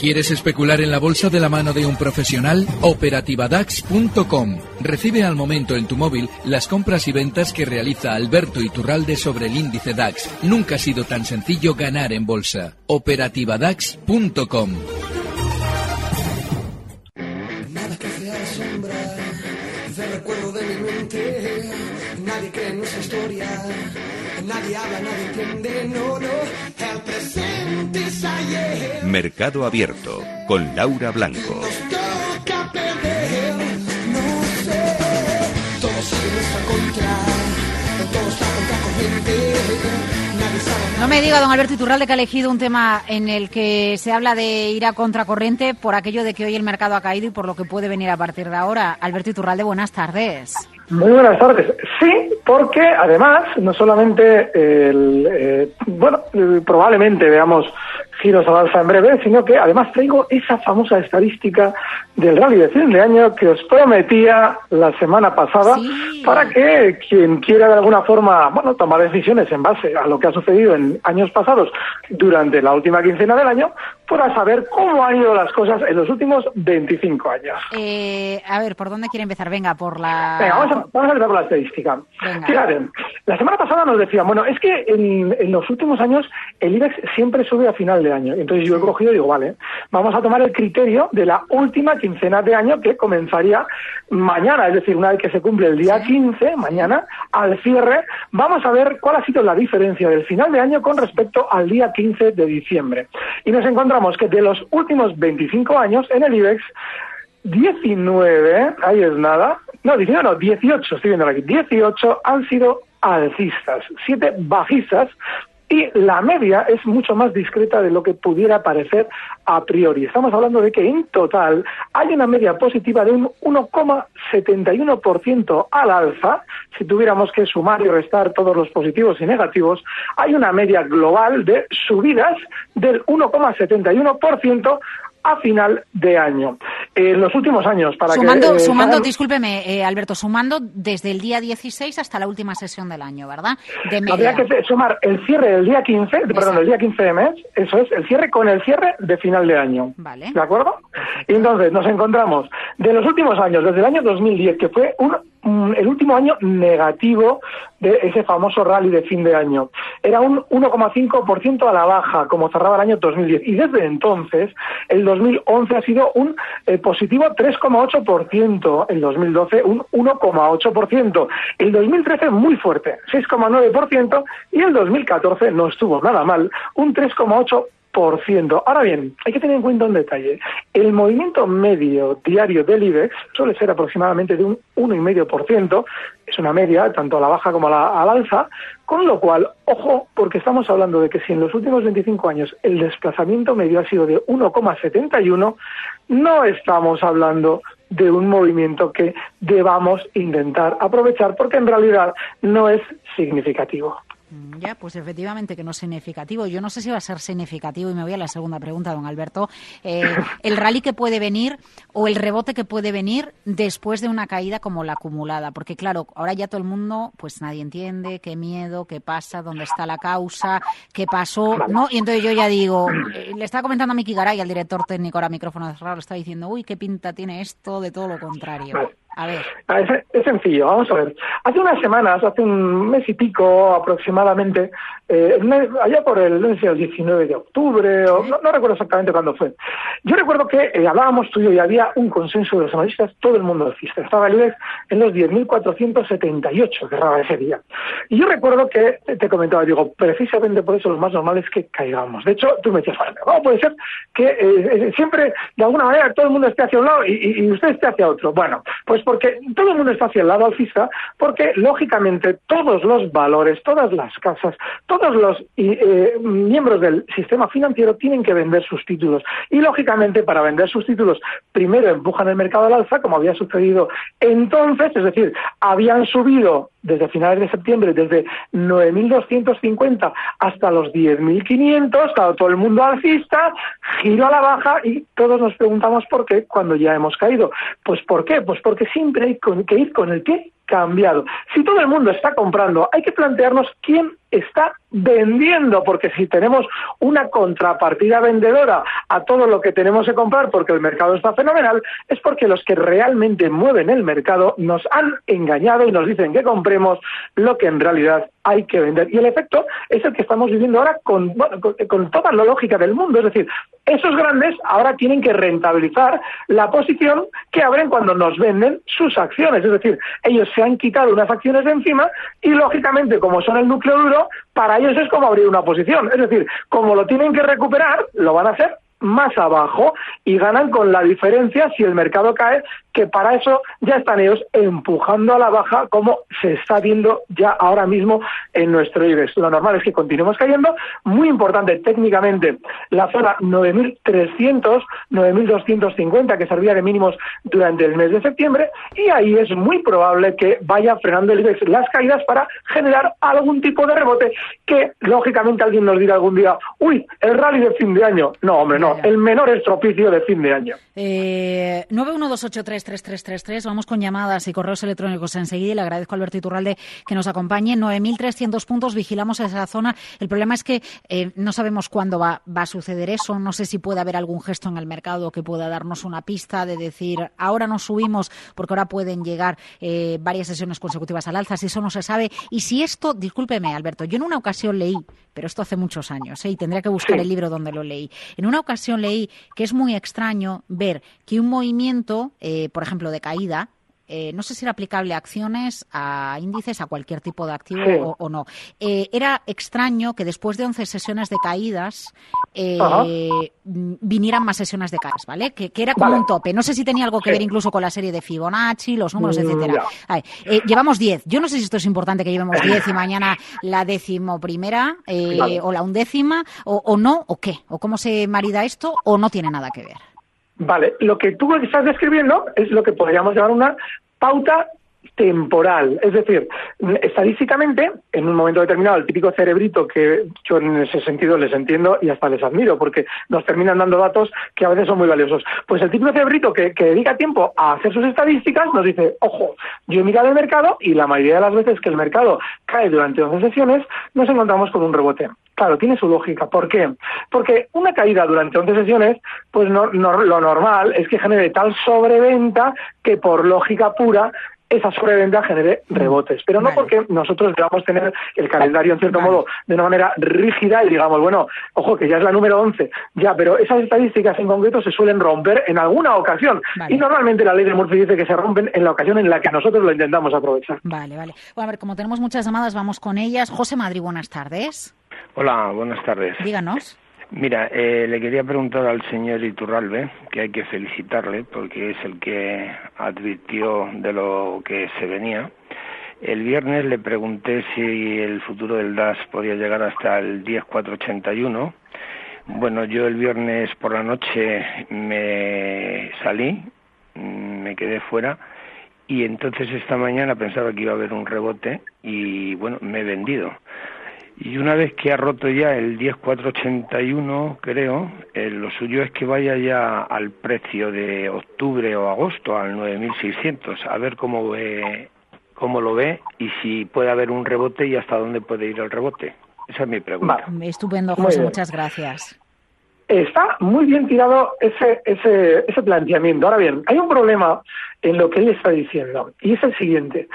¿Quieres especular en la bolsa de la mano de un profesional? Operativadax.com. Recibe al momento en tu móvil las compras y ventas que realiza Alberto Iturralde sobre el índice DAX. Nunca ha sido tan sencillo ganar en bolsa. Operativadax.com. Nada que sea sombra del recuerdo de mi mente. Nadie cree en nuestra historia. Nadie habla, nadie entiende. No, no. Mercado Abierto con Laura Blanco. No me diga, don Alberto Iturralde, que ha elegido un tema en el que se habla de ir a contracorriente por aquello de que hoy el mercado ha caído y por lo que puede venir a partir de ahora. Alberto Iturralde, buenas tardes. Muy buenas tardes. Sí, porque además no solamente el, eh, bueno probablemente veamos giros al alza en breve, sino que además traigo esa famosa estadística del rally de fin de año que os prometía la semana pasada Sí. para que quien quiera de alguna forma bueno tomar decisiones en base a lo que ha sucedido en años pasados durante la última quincena del año pueda saber cómo han ido las cosas en los últimos 25 años. Eh, a ver, ¿por dónde quiere empezar? Venga, por la... Venga, vamos a, vamos a empezar con la estadística. Venga. Fíjate, la semana pasada nos decían, bueno, es que en, en los últimos años el IBEX siempre sube a final de año. Entonces yo he cogido y digo, vale, vamos a tomar el criterio de la última quincena de año que comenzaría mañana, es decir, una vez que se cumple el día 15, mañana, al cierre, vamos a ver cuál ha sido la diferencia del final de año con respecto al día 15 de diciembre. Y nos encontramos que de los últimos 25 años en el IBEX, 19, ahí es nada, no, 19 no, 18, estoy viendo aquí, 18 han sido alcistas, 7 bajistas, y la media es mucho más discreta de lo que pudiera parecer a priori. Estamos hablando de que en total hay una media positiva de un 1,71% al alza. Si tuviéramos que sumar y restar todos los positivos y negativos, hay una media global de subidas del 1,71% a final de año. En los últimos años, para sumando, que... eh, sumando hagan- discúlpeme, eh, Alberto, sumando desde el día 16 hasta la última sesión del año, ¿verdad? De. Habría que sumar el cierre del día 15, de- perdón, el día 15 de mes, eso es, el cierre con el cierre de final de año. Vale. ¿De acuerdo? Y entonces nos encontramos de los últimos años, desde el año 2010, que fue un, el último año negativo de ese famoso rally de fin de año. Era un 1,5% a la baja, como cerraba el año 2010. Y desde entonces, el 2011 ha sido un eh, positivo 3,8%, el 2012 un 1,8%, el 2013 muy fuerte, 6,9%, y el 2014 no estuvo nada mal, un 3,8%. Ahora bien, hay que tener en cuenta un detalle. El movimiento medio diario del IBEX suele ser aproximadamente de un 1,5%, es una media, tanto a la baja como a la, al alza, con lo cual, ojo, porque estamos hablando de que si en los últimos 25 años el desplazamiento medio ha sido de 1,71, no estamos hablando de un movimiento que debamos intentar aprovechar porque en realidad no es significativo. Mm, Ya, pues efectivamente que no es significativo. Yo no sé si va a ser significativo y me voy a la segunda pregunta, don Alberto. Eh, el rally que puede venir o el rebote que puede venir después de una caída como la acumulada, porque claro, ahora ya todo el mundo, pues nadie entiende qué miedo, qué pasa, dónde está la causa, qué pasó, ¿no? Y entonces yo ya digo, eh, le estaba comentando a Miki Garay, al director técnico, ahora micrófono cerrado, le está diciendo, uy, qué pinta tiene esto, de todo lo contrario. Vale. A ver. Ah, Es, es sencillo, vamos a ver. Hace unas semanas, hace un mes y pico aproximadamente, eh, allá por el, no sé el 19 de octubre, o no, no recuerdo exactamente cuándo fue. Yo recuerdo que eh, hablábamos tú y yo y había un consenso de los analistas, todo el mundo alcista. Estaba el IBEX en los 10.478 que cerraba ese día. Y yo recuerdo que te comentaba, digo, precisamente por eso lo más normal es que caigamos. De hecho, tú me decías, ¿cómo puede ser que eh, siempre, de alguna manera, todo el mundo esté hacia un lado y, y- y usted esté hacia otro? Bueno, pues porque todo el mundo está hacia el lado alcista, porque lógicamente todos los valores, todas las casas, todos los eh, miembros del sistema financiero tienen que vender sus títulos. Y lógicamente, para vender sus títulos, primero empujan el mercado al alza, como había sucedido entonces, es decir, habían subido desde finales de septiembre, desde 9.250 hasta los 10.500, claro, todo el mundo alcista, giro a la baja y todos nos preguntamos por qué cuando ya hemos caído. Pues ¿por qué? Pues porque siempre hay que ir con el pie cambiado. Si todo el mundo está comprando, hay que plantearnos quién está vendiendo, porque si tenemos una contrapartida vendedora a todo lo que tenemos que comprar porque el mercado está fenomenal, es porque los que realmente mueven el mercado nos han engañado y nos dicen que compremos lo que en realidad hay que vender. Y el efecto es el que estamos viviendo ahora con, con, toda la lógica del mundo. Es decir, esos grandes ahora tienen que rentabilizar la posición que abren cuando nos venden sus acciones. Es decir, ellos se han quitado unas acciones de encima y, lógicamente, como son el núcleo duro, para ellos es como abrir una posición. Es decir, como lo tienen que recuperar, lo van a hacer más abajo y ganan con la diferencia si el mercado cae, que para eso ya están ellos empujando a la baja como se está viendo ya ahora mismo en nuestro IBEX. Lo normal es que continuemos cayendo. Muy importante técnicamente la zona 9.300, 9.250 que servía de mínimos durante el mes de septiembre y ahí es muy probable que vaya frenando el IBEX las caídas para generar algún tipo de rebote que lógicamente alguien nos dirá algún día, uy, el rally de fin de año. No, hombre, no el menor estropicio de fin de año. Eh, 912833333, vamos con llamadas y correos electrónicos enseguida y le agradezco a Alberto Iturralde que nos acompañe. 9.300 puntos, vigilamos esa zona. El problema es que eh, no sabemos cuándo va, a suceder eso. No sé si puede haber algún gesto en el mercado que pueda darnos una pista de decir ahora nos subimos porque ahora pueden llegar eh, varias sesiones consecutivas al alza, si eso no se sabe. Y si esto, discúlpeme Alberto, yo en una ocasión leí, pero esto hace muchos años, ¿eh? y tendría que buscar el libro donde lo leí. En una ocasión leí que es muy extraño ver que un movimiento, eh, por ejemplo, de caída, eh, no sé si era aplicable a acciones, a índices, a cualquier tipo de activo o, no. Eh, era extraño que después de 11 sesiones de caídas vinieran más sesiones de caídas, ¿vale? Que, era como un tope. No sé si tenía algo que ver incluso con la serie de Fibonacci, los números, mm, etcétera. llevamos 10. Yo no sé si esto es importante que llevemos 10 y mañana la décimo primera o la undécima o, o no, o qué, o cómo se marida esto o no tiene nada que ver. Vale, lo que tú estás describiendo es lo que podríamos llamar una pauta temporal. Es decir, estadísticamente, en un momento determinado, el típico cerebrito que yo en ese sentido les entiendo y hasta les admiro, porque nos terminan dando datos que a veces son muy valiosos. Pues el típico cerebrito que, que dedica tiempo a hacer sus estadísticas nos dice, ojo, yo he mirado el mercado y la mayoría de las veces que el mercado cae durante 11 sesiones, nos encontramos con un rebote. Claro, tiene su lógica. ¿Por qué? Porque una caída durante 11 sesiones, pues lo normal es que genere tal sobreventa que por lógica pura esa sobreventa genere rebotes. Pero no porque nosotros debamos tener el calendario, en cierto modo, de una manera rígida y digamos, bueno, ojo, que ya es la número 11, ya, pero esas estadísticas en concreto se suelen romper en alguna ocasión. Y normalmente la ley de Murphy dice que se rompen en la ocasión en la que nosotros lo intentamos aprovechar. Vale, vale. Bueno, a ver, como tenemos muchas llamadas, vamos con ellas. José Madrid, buenas tardes. Hola, buenas tardes. Díganos. Mira, eh, le quería preguntar al señor Iturralbe, que hay que felicitarle porque es el que advirtió de lo que se venía. El viernes le pregunté si el futuro del DAS podía llegar hasta el 10481. Bueno, yo el viernes por la noche me salí, me quedé fuera y entonces esta mañana pensaba que iba a haber un rebote y bueno, me he vendido. Y una vez que ha roto ya el 10481, creo, eh, lo suyo es que vaya ya al precio de octubre o agosto, al 9600, a ver cómo ve, cómo lo ve y si puede haber un rebote y hasta dónde puede ir el rebote. Esa es mi pregunta. Estupendo, José, muchas gracias. Está muy bien tirado ese, ese, ese planteamiento. Ahora bien, hay un problema en lo que él está diciendo, y es el siguiente.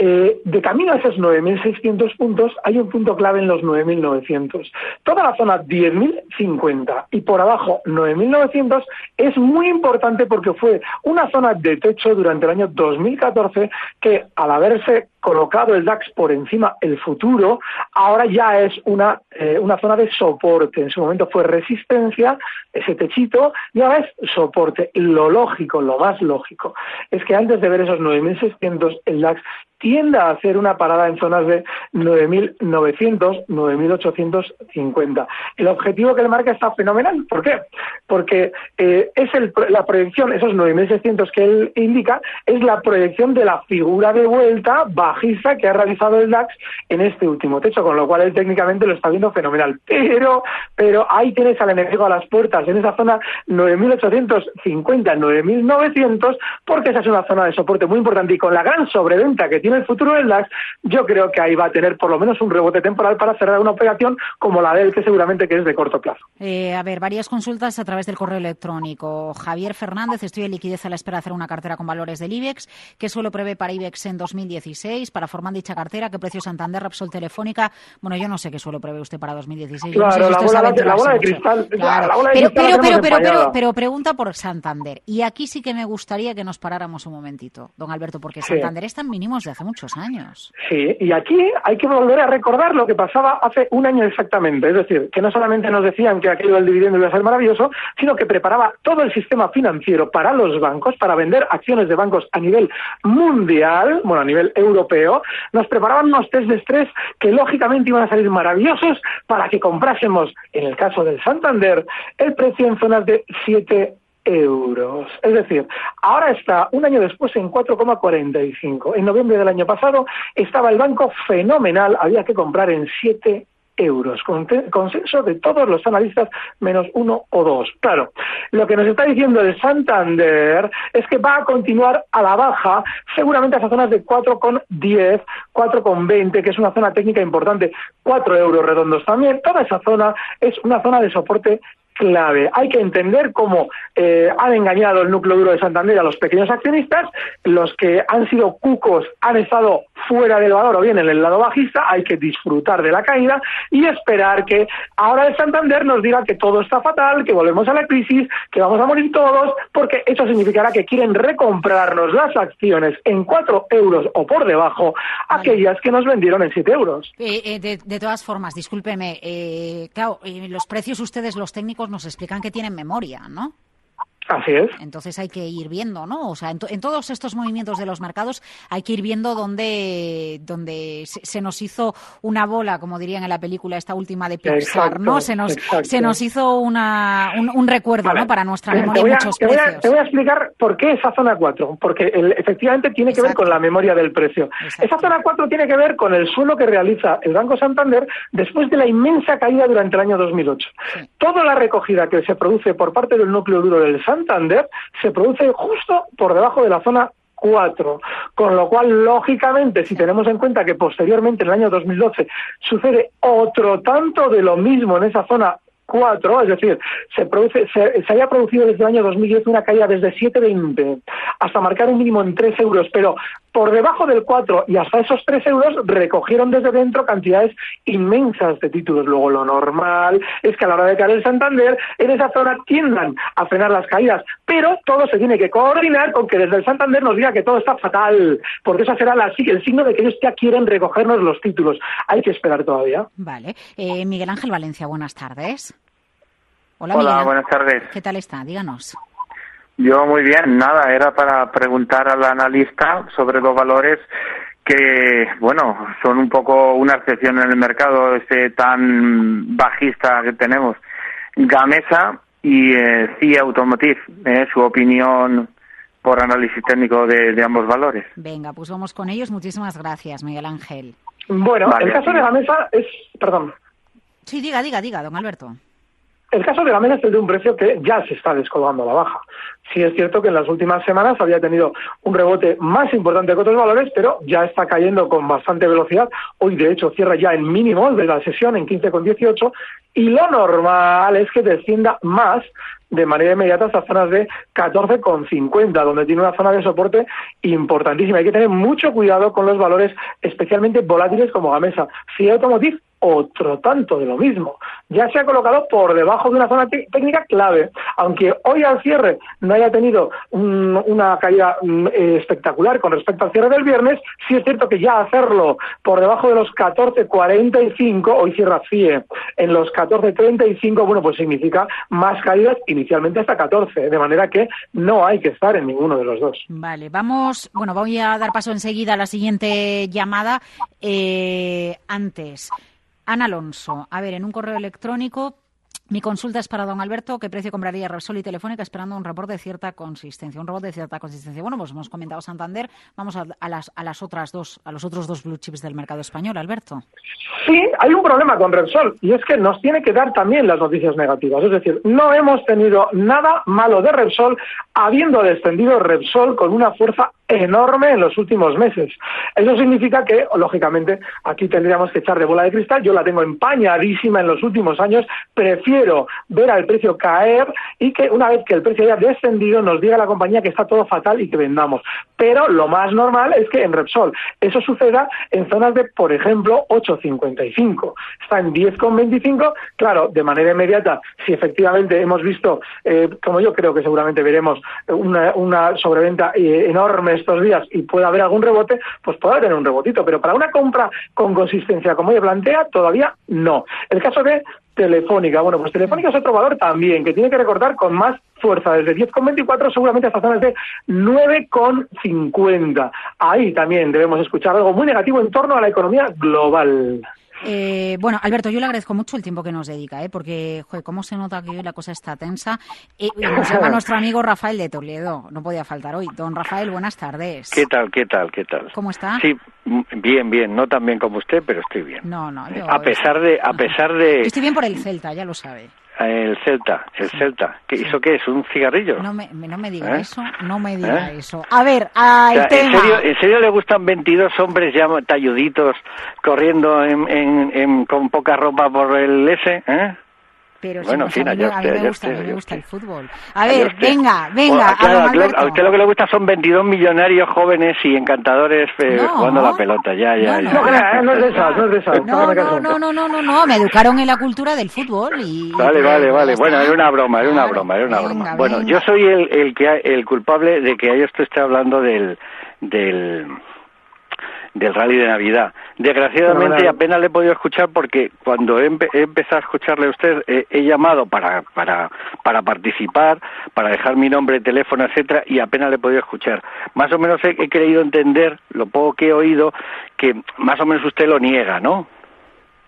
Eh, de camino a esos 9.600 puntos hay un punto clave en los 9.900. Toda la zona 10.050 y por abajo 9.900 es muy importante porque fue una zona de techo durante el año 2014 que al haberse colocado el DAX por encima el futuro, ahora ya es una, eh, una zona de soporte. En su momento fue resistencia, ese techito, y ahora es soporte. Lo lógico, lo más lógico, es que antes de ver esos 9.600, el DAX tienda a hacer una parada en zonas de 9.900, 9.850. El objetivo que le marca está fenomenal. ¿Por qué? Porque eh, es la proyección, esos 9.600 que él indica, es la proyección de la figura de vuelta bajista que ha realizado el DAX en este último techo, con lo cual él técnicamente lo está viendo fenomenal. Pero, pero ahí tienes al enemigo a las puertas, en esa zona 9.850, 9.900, porque esa es una zona de soporte muy importante y con la gran sobreventa que tiene el futuro del DAX, yo creo que ahí va a tener por lo menos un rebote temporal para cerrar una operación como la de él, que seguramente que es de corto plazo. Eh, a ver, varias consultas a través del correo electrónico. Javier Fernández, estoy en liquidez a la espera de hacer una cartera con valores del IBEX. ¿Qué suelo prevé para IBEX en 2016? Para formar dicha cartera, ¿qué precio Santander, Repsol Telefónica? Bueno, yo no sé qué suelo prevé usted para 2016. Claro, la, bola, de cristal. pero, pero, pero, pero, pero, pregunta por Santander. Y aquí sí que me gustaría que nos paráramos un momentito, don Alberto, porque Santander está en mínimos de hace muchos años. Sí, y aquí hay que volver a recordar lo que pasaba hace un año exactamente. Es decir, que no solamente nos decían que aquello del dividendo iba a ser maravilloso, sino que preparaba todo el sistema financiero para los bancos, para vender acciones de bancos a nivel mundial, bueno, a nivel europeo. Nos preparaban unos test de estrés que lógicamente iban a salir maravillosos para que comprásemos, en el caso del Santander, el precio en zonas de 7 euros. Es decir, ahora está un año después en 4,45. En noviembre del año pasado estaba el banco fenomenal, había que comprar en 7 euros, consenso de todos los analistas menos uno o dos. Claro, lo que nos está diciendo el Santander es que va a continuar a la baja, seguramente a esas zonas de 4,10, 4,20, que es una zona técnica importante, 4 euros redondos también. Toda esa zona es una zona de soporte clave. Hay que entender cómo eh, han engañado el núcleo duro de Santander a los pequeños accionistas, los que han sido cucos han estado fuera del valor o bien en el lado bajista, hay que disfrutar de la caída y esperar que ahora el Santander nos diga que todo está fatal, que volvemos a la crisis, que vamos a morir todos, porque eso significará que quieren recomprarnos las acciones en 4 euros o por debajo, aquellas que nos vendieron en 7 euros. Eh, eh, de, de, todas formas, discúlpeme, claro, los precios ustedes, los técnicos, nos explican que tienen memoria, ¿no? Así es. Entonces hay que ir viendo, ¿no? O sea, en, todos estos movimientos de los mercados hay que ir viendo dónde, dónde se, nos hizo una bola, como dirían en la película esta última de Pixar, ¿no? Se nos, se nos hizo una, un, recuerdo, ¿no? Para nuestra memoria te muchos te precios. Voy a, te voy a explicar por qué esa zona 4, porque efectivamente tiene que ver con la memoria del precio. Esa zona 4 tiene que ver con el suelo que realiza el Banco Santander después de la inmensa caída durante el año 2008. Toda la recogida que se produce por parte del núcleo duro del Santander Santander se produce justo por debajo de la zona 4. Con lo cual, lógicamente, si tenemos en cuenta que posteriormente, en el año 2012, sucede otro tanto de lo mismo en esa zona 4, es decir, se, produce, se, se, había producido desde el año 2010 una caída desde 7,20 hasta marcar un mínimo en 3 euros, pero por debajo del 4 y hasta esos 3 euros recogieron desde dentro cantidades inmensas de títulos. Luego lo normal es que a la hora de caer el Santander, en esa zona tiendan a frenar las caídas, pero todo se tiene que coordinar con que desde el Santander nos diga que todo está fatal, porque eso será la, el signo de que ellos ya quieren recogernos los títulos. Hay que esperar todavía. Vale. Eh, Miguel Ángel Valencia, buenas tardes. Hola, Hola buenas tardes. ¿Qué tal está? Díganos. Yo muy bien, nada, era para preguntar al analista sobre los valores que, bueno, son un poco una excepción en el mercado este tan bajista que tenemos. Gamesa y eh, CIA Automotive, eh, su opinión por análisis técnico de, ambos valores. Venga, pues vamos con ellos. Muchísimas gracias, Miguel Ángel. Bueno, el caso de Gamesa es, perdón. Sí, diga, diga, diga, don Alberto. El caso de la mesa es el de un precio que ya se está descolgando a la baja. Sí es cierto que en las últimas semanas había tenido un rebote más importante que otros valores, pero ya está cayendo con bastante velocidad. Hoy, de hecho, cierra ya en mínimo de la sesión en 15,18 y lo normal es que descienda más de manera inmediata hasta zonas de 14,50, donde tiene una zona de soporte importantísima. Hay que tener mucho cuidado con los valores especialmente volátiles como Gamesa. Si Automotive otro tanto de lo mismo. Ya se ha colocado por debajo de una zona técnica clave. Aunque hoy al cierre no haya tenido una caída mm, espectacular con respecto al cierre del viernes, sí es cierto que ya hacerlo por debajo de los 14.45, hoy cierra CIE en los 14.35, bueno, pues significa más caídas inicialmente hasta 14, de manera que no hay que estar en ninguno de los dos. Vale, vamos, bueno, voy a dar paso enseguida a la siguiente llamada. Eh, antes, Ana Alonso, a ver, en un correo electrónico Mi consulta es para don Alberto, ¿qué precio compraría Repsol y Telefónica esperando un robot de cierta consistencia? Un robot de cierta consistencia. Bueno, pues hemos comentado Santander, vamos a, a, las, a las otras dos, a los otros dos blue chips del mercado español, Alberto. Sí, hay un problema con Repsol y es que nos tiene que dar también las noticias negativas. Es decir, no hemos tenido nada malo de Repsol, habiendo descendido Repsol con una fuerza enorme en los últimos meses. Eso significa que, lógicamente, aquí tendríamos que echar de bola de cristal. Yo la tengo empañadísima en los últimos años. Prefiero ver al precio caer y que una vez que el precio haya descendido nos diga la compañía que está todo fatal y que vendamos. Pero lo más normal es que en Repsol eso suceda en zonas de, por ejemplo, 8,55. Está en 10,25. Claro, de manera inmediata, si efectivamente hemos visto, eh, como yo creo que seguramente veremos, una, una sobreventa eh, enorme estos días y puede haber algún rebote, pues puede tener un rebotito. Pero para una compra con consistencia, como ella plantea, todavía no. El caso de Telefónica, bueno, pues Telefónica es otro valor también que tiene que recordar con más fuerza, desde 10,24 seguramente hasta zonas de 9,50. Ahí también debemos escuchar algo muy negativo en torno a la economía global. Eh, bueno, Alberto, yo le agradezco mucho el tiempo que nos dedica, ¿eh? porque, joder, cómo se nota que hoy la cosa está tensa. Eh, nos llama nuestro amigo Rafael de Toledo, no podía faltar hoy. Don Rafael, buenas tardes. ¿Qué tal, qué tal, qué tal? ¿Cómo está? Sí, bien, bien, no tan bien como usted, pero estoy bien. No, no, yo... A pesar de, a pesar de... Estoy bien por el Celta, ya lo sabe. El Celta, el Celta. ¿Qué, ¿Eso qué es? ¿Un cigarrillo? No me, no me diga ¿Eh? eso, no me diga ¿Eh? eso. A ver, al o sea, tema. ¿en, serio, ¿En serio le gustan 22 hombres ya talluditos corriendo en, en, en, con poca ropa por el S? ¿eh? Pero bueno, en fin, a mí, allá a mí usted, me gusta, allá me usted, gusta el allá fútbol. A Allá ver, usted. venga, venga, Bueno, a usted- usted lo que le gusta son 22 millonarios jóvenes y encantadores eh, No. jugando la pelota. Ya, ya, No, ya. No, crea, ¿eh? no es de esas, no es de esas. No, no, no, no, no, no, no, me educaron en la cultura del fútbol y... Vale, vale, vale. Bueno, era una broma, era una broma, era una broma. Bueno, yo soy el, el que el culpable de que esto esté hablando del del del rally de Navidad. Desgraciadamente apenas le he podido escuchar porque cuando he, empe- he empezado a escucharle a usted eh, he llamado para para para participar, para dejar mi nombre, teléfono, etcétera y apenas le he podido escuchar. Más o menos he, he querido entender lo poco que he oído que más o menos usted lo niega, ¿no?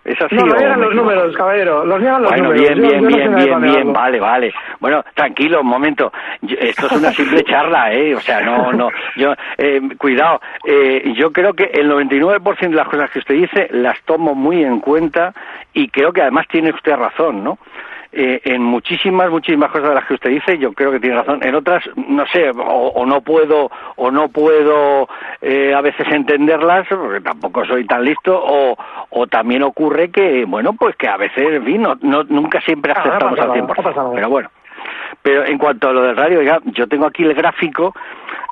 ¿Es así No, lo niegan los números, caballero. Los niegan los Bueno, números. bien, Yo- bien, yo no sé bien, bien, bien, negarlo. vale, vale. Bueno, tranquilo, un momento. Yo- esto es una simple charla, ¿eh? O sea, no, no. Yo, eh, cuidado. Eh, yo creo que el 99% de las cosas que usted dice las tomo muy en cuenta y creo que además tiene usted razón, ¿no? Eh, en muchísimas, muchísimas cosas de las que usted dice, yo creo que tiene razón. En otras, no sé, o, o no puedo, o no puedo eh, a veces entenderlas, porque tampoco soy tan listo, o, o también ocurre que, bueno, pues que a veces, en fin, no, no- nunca siempre Ah, aceptamos pasa al nada, 100%. no pasa nada. Pero bueno. Pero en cuanto a lo del radio, oiga, yo tengo aquí el gráfico.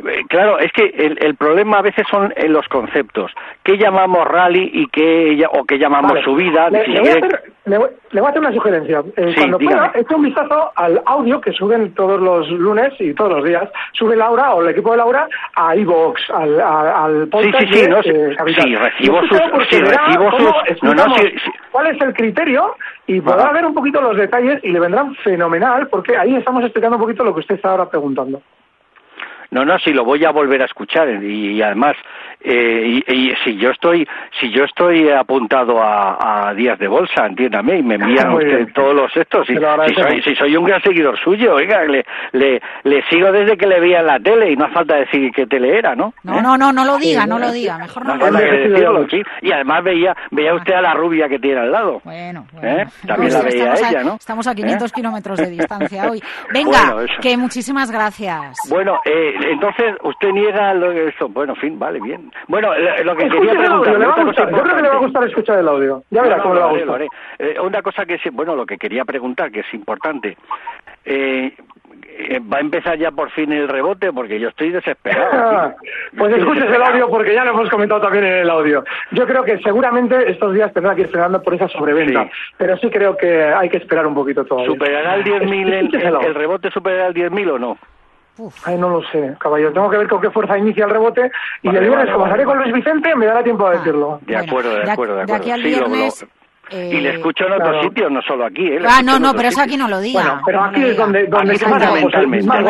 Eh, Claro, es que el, el problema a veces son en los conceptos. ¿Qué llamamos rally y qué o qué llamamos Vale. subida? Le, Si le voy a quiere- hacer, le voy- le voy a hacer una sugerencia. Eh, Sí, cuando dígame. pueda, eche un vistazo al audio que suben todos los lunes y todos los días. Sube Laura o el equipo de Laura a iVox, al, a- al Sí, podcast sí, sí, de, no, sí, eh, sí, recibo sus- porque sí, verá recibo cómo sus- no, no, explicamos sí, sí. cuál es el criterio y podrá Ajá. ver un poquito los detalles y le vendrán fenomenal porque ahí estamos explicando un poquito lo que usted está ahora preguntando. No, no, si lo voy a volver a escuchar y, y además eh, y, y si yo estoy si yo estoy apuntado a, a días de bolsa, entiéndame, y me envían usted todos los estos, y, si soy si soy un gran seguidor suyo, oiga, le, le, le sigo desde que le veía en la tele y no hace falta decir qué tele era, ¿no? No, ¿Eh? no, no, no lo diga, no lo diga, mejor no No lo diga. decirlo, sí. Y además veía veía usted a la rubia que tiene al lado. Bueno, bueno. ¿Eh? También No, la veía ella, a, ¿no? Estamos a 500 ¿Eh? kilómetros de distancia hoy. Venga, Bueno, que muchísimas gracias. Bueno, eh, entonces usted niega lo que eso. Bueno, en fin, vale, bien. Bueno, lo, que Escuche quería audio, preguntarle, le va a gustar. Yo creo que le va a gustar escuchar el audio. Ya verá No, no, cómo le va a haré, gustar. haré. Eh, una cosa que sí, bueno, lo que quería preguntar, que es importante. Eh, eh, va a empezar ya por fin el rebote porque yo estoy desesperado. Pues escuches el audio porque ya lo hemos comentado también en el audio. Yo creo que seguramente estos días tendrá que ir frenando por esa sobreventa, Sí. pero sí creo que hay que esperar un poquito todavía. ¿Superará el 10.000, el, el, el rebote superará el 10.000 o no? Ay, no lo sé, caballero. Tengo que ver con qué fuerza inicia el rebote y Vale, el viernes, vale, como vale, con. Luis Vicente, me dará tiempo a Ah. decirlo. De acuerdo, de de- acuerdo, de de acuerdo. aquí al Sí, lo- y le escucho en otros sitios, no solo aquí. ¿eh? Ah, no, no, pero eso aquí no lo diga. Bueno, pero no aquí es donde, donde Aquí fundamentalmente, más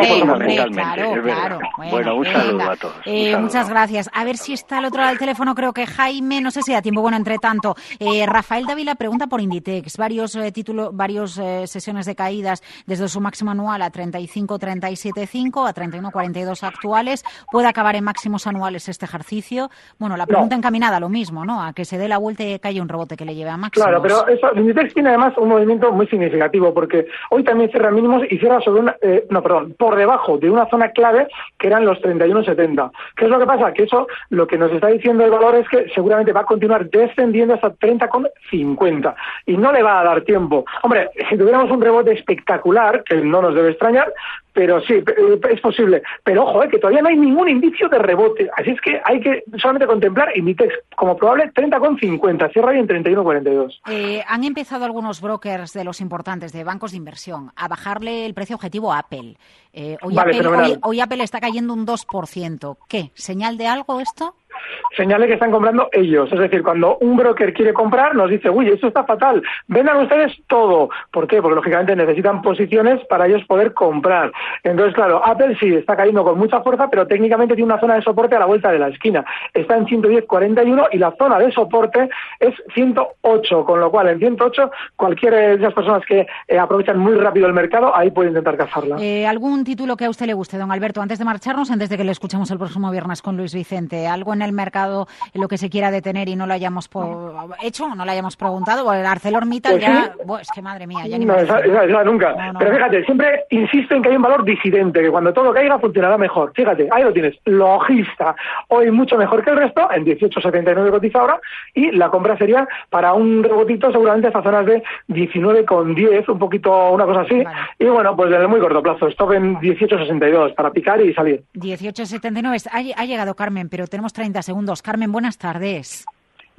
claro, es claro. Bueno, un saludo a todos. Eh, saludo. muchas gracias. A ver si está al otro lado del teléfono, creo que Jaime, no sé si da tiempo, bueno, entre tanto. Eh, Rafael Dávila pregunta por Inditex, varios eh, títulos, varios eh, sesiones de caídas desde su máximo anual a 35-37.5 a 31-42 actuales. ¿Puede acabar en máximos anuales este ejercicio? Bueno, la pregunta encaminada a lo mismo, ¿no? A que se dé la vuelta y que haya un rebote que le lleve a máximos. Claro, pero eso, Inditex tiene además un movimiento muy significativo porque hoy también cierra mínimos y cierra sobre una, eh, no, perdón, por debajo de una zona clave que eran los 31,70. ¿Qué es lo que pasa? Que eso lo que nos está diciendo el valor es que seguramente va a continuar descendiendo hasta 30,50 y no le va a dar tiempo. Hombre, si tuviéramos un rebote espectacular, que no nos debe extrañar, pero sí, eh, es posible. Pero ojo, eh, que todavía no hay ningún indicio de rebote. Así es que hay que solamente contemplar Inditex como probable 30,50. Cierra ahí en 31,42. Eh, han empezado algunos brokers de los importantes, de bancos de inversión, a bajarle el precio objetivo a Apple. Eh, hoy, Vale, Apple hoy, hoy Apple está cayendo un 2%. ¿Qué? ¿Señal de algo esto? Señale que están comprando ellos. Es decir, cuando un broker quiere comprar, nos dice, uy, esto está fatal, vendan ustedes todo. ¿Por qué? Porque lógicamente necesitan posiciones para ellos poder comprar. Entonces, claro, Apple sí está cayendo con mucha fuerza, pero técnicamente tiene una zona de soporte a la vuelta de la esquina. Está en 110.41 y la zona de soporte es 108, con lo cual en 108 cualquiera de esas personas que eh, aprovechan muy rápido el mercado, ahí puede intentar cazarla. Eh, ¿Algún título que a usted le guste, don Alberto, antes de marcharnos, antes de que le escuchemos el próximo viernes con Luis Vicente? ¿Algo en el mercado en lo que se quiera detener y no lo hayamos hecho o no lo hayamos preguntado? Bueno, el ArcelorMittal Pues ya... sí. Es que madre mía, ya ni No, me esa, esa- esa nunca. No, no. Pero fíjate, siempre insisto en que hay un valor disidente, que cuando todo caiga funcionará mejor. Fíjate, ahí lo tienes. Logista, hoy mucho mejor que el resto, en 18,79 cotiza ahora, y la compra sería para un rebotito seguramente hasta zonas de 19,10, un poquito, una cosa así. Vale. Y bueno, pues en el muy corto plazo, stop en 18,62 para picar y salir. 1879. Ha, ha llegado Carmen, pero tenemos 30 segundos. Carmen, buenas tardes.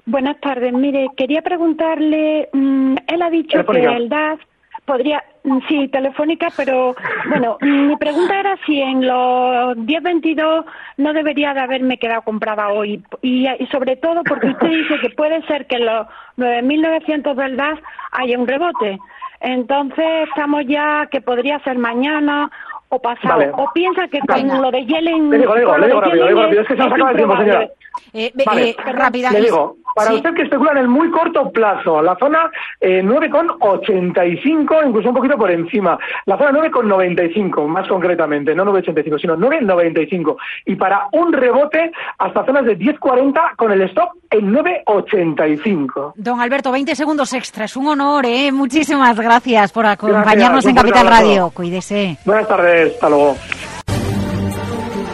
Buenas tardes. Mire, quería preguntarle, mm, él ha dicho Telefónica. que el DAF podría, mm, sí, telefónica, pero bueno, mm, mi pregunta era si en los 10.22 no debería de haberme quedado comprada hoy. Y, y sobre todo porque usted dice que puede ser que en los 9.900 del DAF haya un rebote. Entonces estamos ya que podría ser mañana o pasado. Vale. O piensa que con Venga. lo de Yellen... Le digo, le digo, le digo rápido, le digo Yellen rápido. Es que se nos acaba el tiempo, señora. Eh, ve- Vale, eh, rápida. Le digo, para Sí. usted que especula en el muy corto plazo, la zona eh, 9,85, incluso un poquito por encima. La zona 9,95, más concretamente, no 9,85, sino 9,95. Y para un rebote hasta zonas de 10,40 con el stop en 9,85. Don Alberto, 20 segundos extra. Es un honor, ¿eh? Muchísimas gracias por acompañarnos Gracias, en Capital. Radio. Cuídese. Buenas tardes, hasta luego.